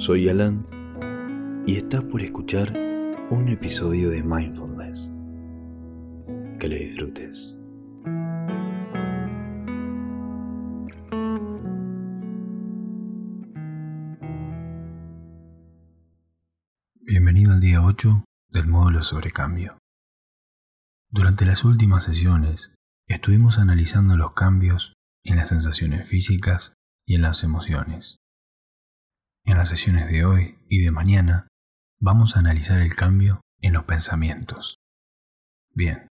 Soy Alan y estás por escuchar un episodio de Mindfulness. Que lo disfrutes. Bienvenido al día 8 del módulo sobre cambio. Durante las últimas sesiones estuvimos analizando los cambios en las sensaciones físicas y en las emociones. En las sesiones de hoy y de mañana vamos a analizar el cambio en los pensamientos. Bien,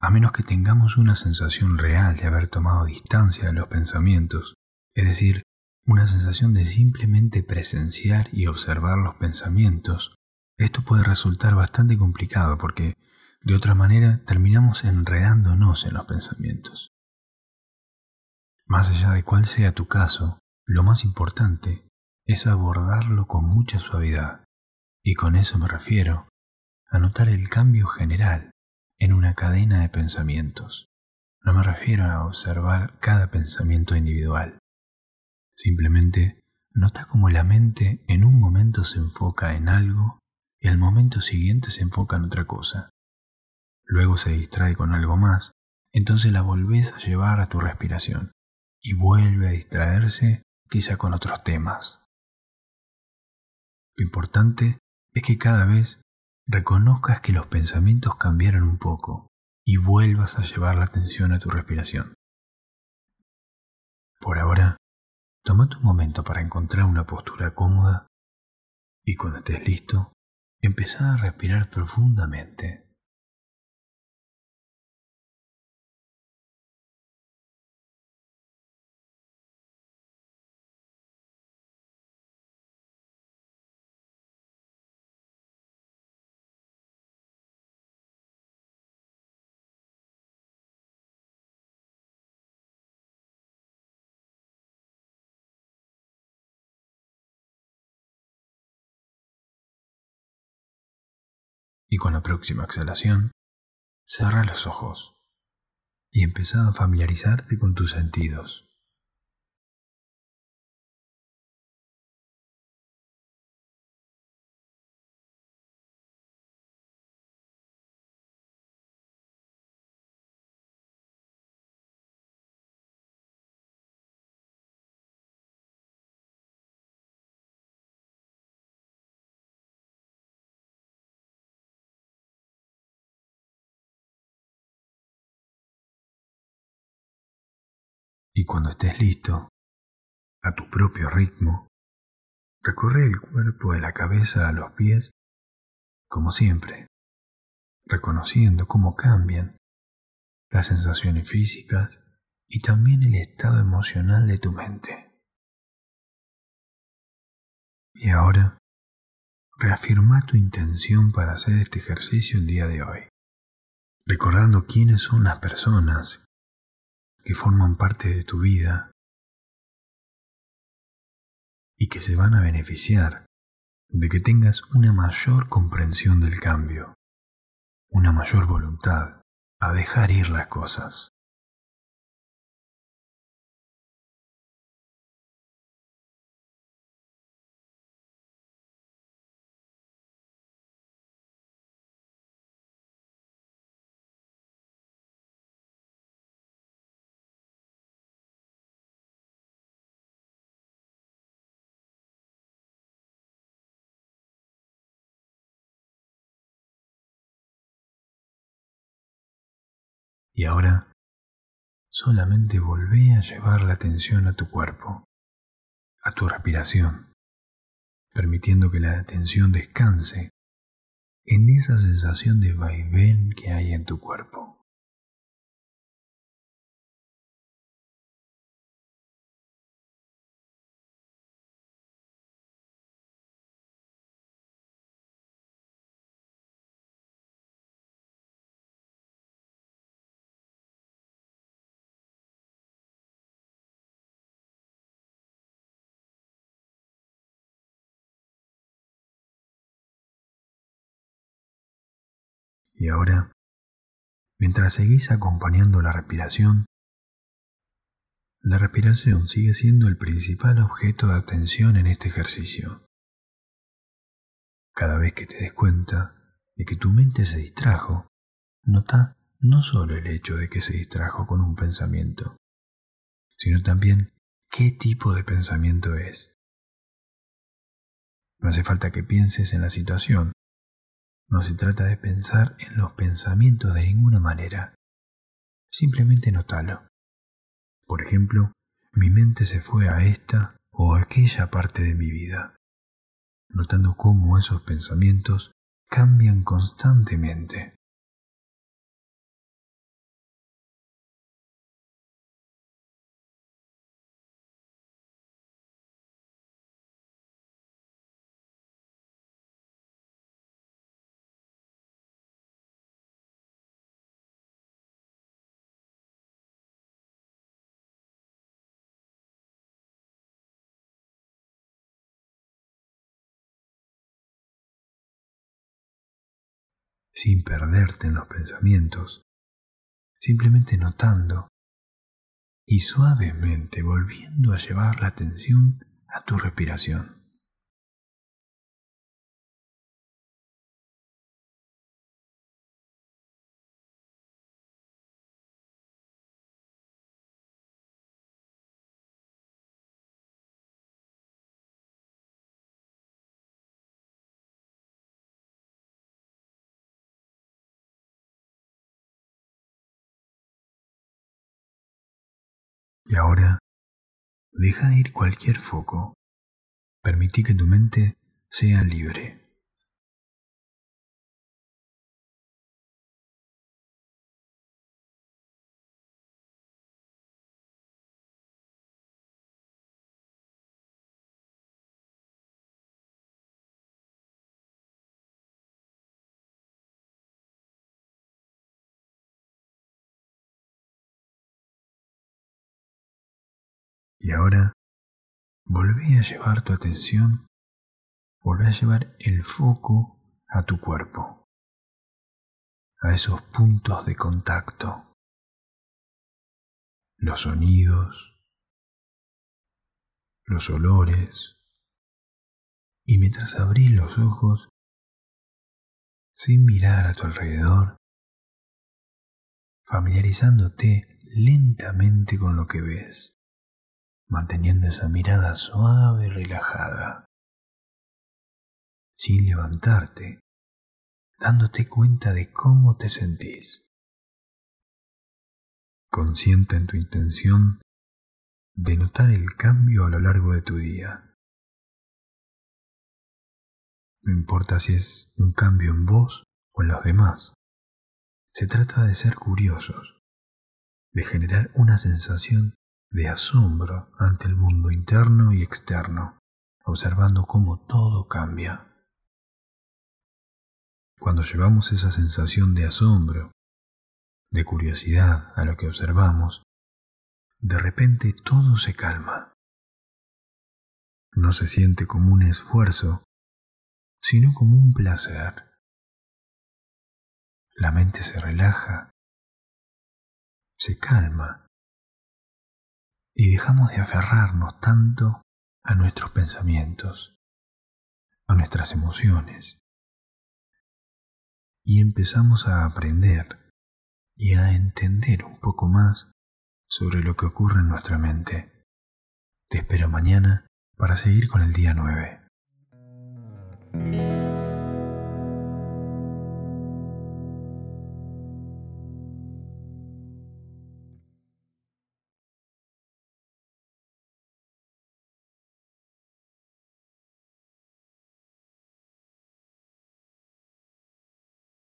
a menos que tengamos una sensación real de haber tomado distancia de los pensamientos, es decir, una sensación de simplemente presenciar y observar los pensamientos, esto puede resultar bastante complicado porque, de otra manera, terminamos enredándonos en los pensamientos. Más allá de cuál sea tu caso, lo más importante es abordarlo con mucha suavidad, y con eso me refiero a notar el cambio general en una cadena de pensamientos. No me refiero a observar cada pensamiento individual. Simplemente nota cómo la mente en un momento se enfoca en algo y al momento siguiente se enfoca en otra cosa. Luego se distrae con algo más, entonces la volvés a llevar a tu respiración y vuelve a distraerse quizá con otros temas. Lo importante es que cada vez reconozcas que los pensamientos cambiaron un poco y vuelvas a llevar la atención a tu respiración. Por ahora, toma tu momento para encontrar una postura cómoda y cuando estés listo, empezá a respirar profundamente. Y con la próxima exhalación, cerra los ojos y empieza a familiarizarte con tus sentidos. Y cuando estés listo, a tu propio ritmo, recorre el cuerpo de la cabeza a los pies, como siempre, reconociendo cómo cambian las sensaciones físicas y también el estado emocional de tu mente. Y ahora, reafirma tu intención para hacer este ejercicio el día de hoy, recordando quiénes son las personas que forman parte de tu vida y que se van a beneficiar de que tengas una mayor comprensión del cambio, una mayor voluntad a dejar ir las cosas. Y ahora solamente volvé a llevar la atención a tu cuerpo, a tu respiración, permitiendo que la atención descanse en esa sensación de vaivén que hay en tu cuerpo. Y ahora, mientras seguís acompañando la respiración, la respiración sigue siendo el principal objeto de atención en este ejercicio. Cada vez que te des cuenta de que tu mente se distrajo, nota no solo el hecho de que se distrajo con un pensamiento, sino también qué tipo de pensamiento es. No hace falta que pienses en la situación, no se trata de pensar en los pensamientos de ninguna manera, simplemente notalo. Por ejemplo, mi mente se fue a esta o aquella parte de mi vida, notando cómo esos pensamientos cambian constantemente. Sin perderte en los pensamientos, simplemente notando y suavemente volviendo a llevar la atención a tu respiración. Y ahora, deja de ir cualquier foco. Permití que tu mente sea libre. Y ahora volví a llevar tu atención, volví a llevar el foco a tu cuerpo, a esos puntos de contacto, los sonidos, los olores, y mientras abrís los ojos, sin mirar a tu alrededor, familiarizándote lentamente con lo que ves manteniendo esa mirada suave y relajada, sin levantarte, dándote cuenta de cómo te sentís. Consciente en tu intención de notar el cambio a lo largo de tu día. No importa si es un cambio en vos o en los demás. Se trata de ser curiosos, de generar una sensación de asombro ante el mundo interno y externo, observando cómo todo cambia. Cuando llevamos esa sensación de asombro, de curiosidad a lo que observamos, de repente todo se calma. No se siente como un esfuerzo, sino como un placer. La mente se relaja, se calma y dejamos de aferrarnos tanto a nuestros pensamientos, a nuestras emociones, y empezamos a aprender y a entender un poco más sobre lo que ocurre en nuestra mente. Te espero mañana para seguir con el día 9.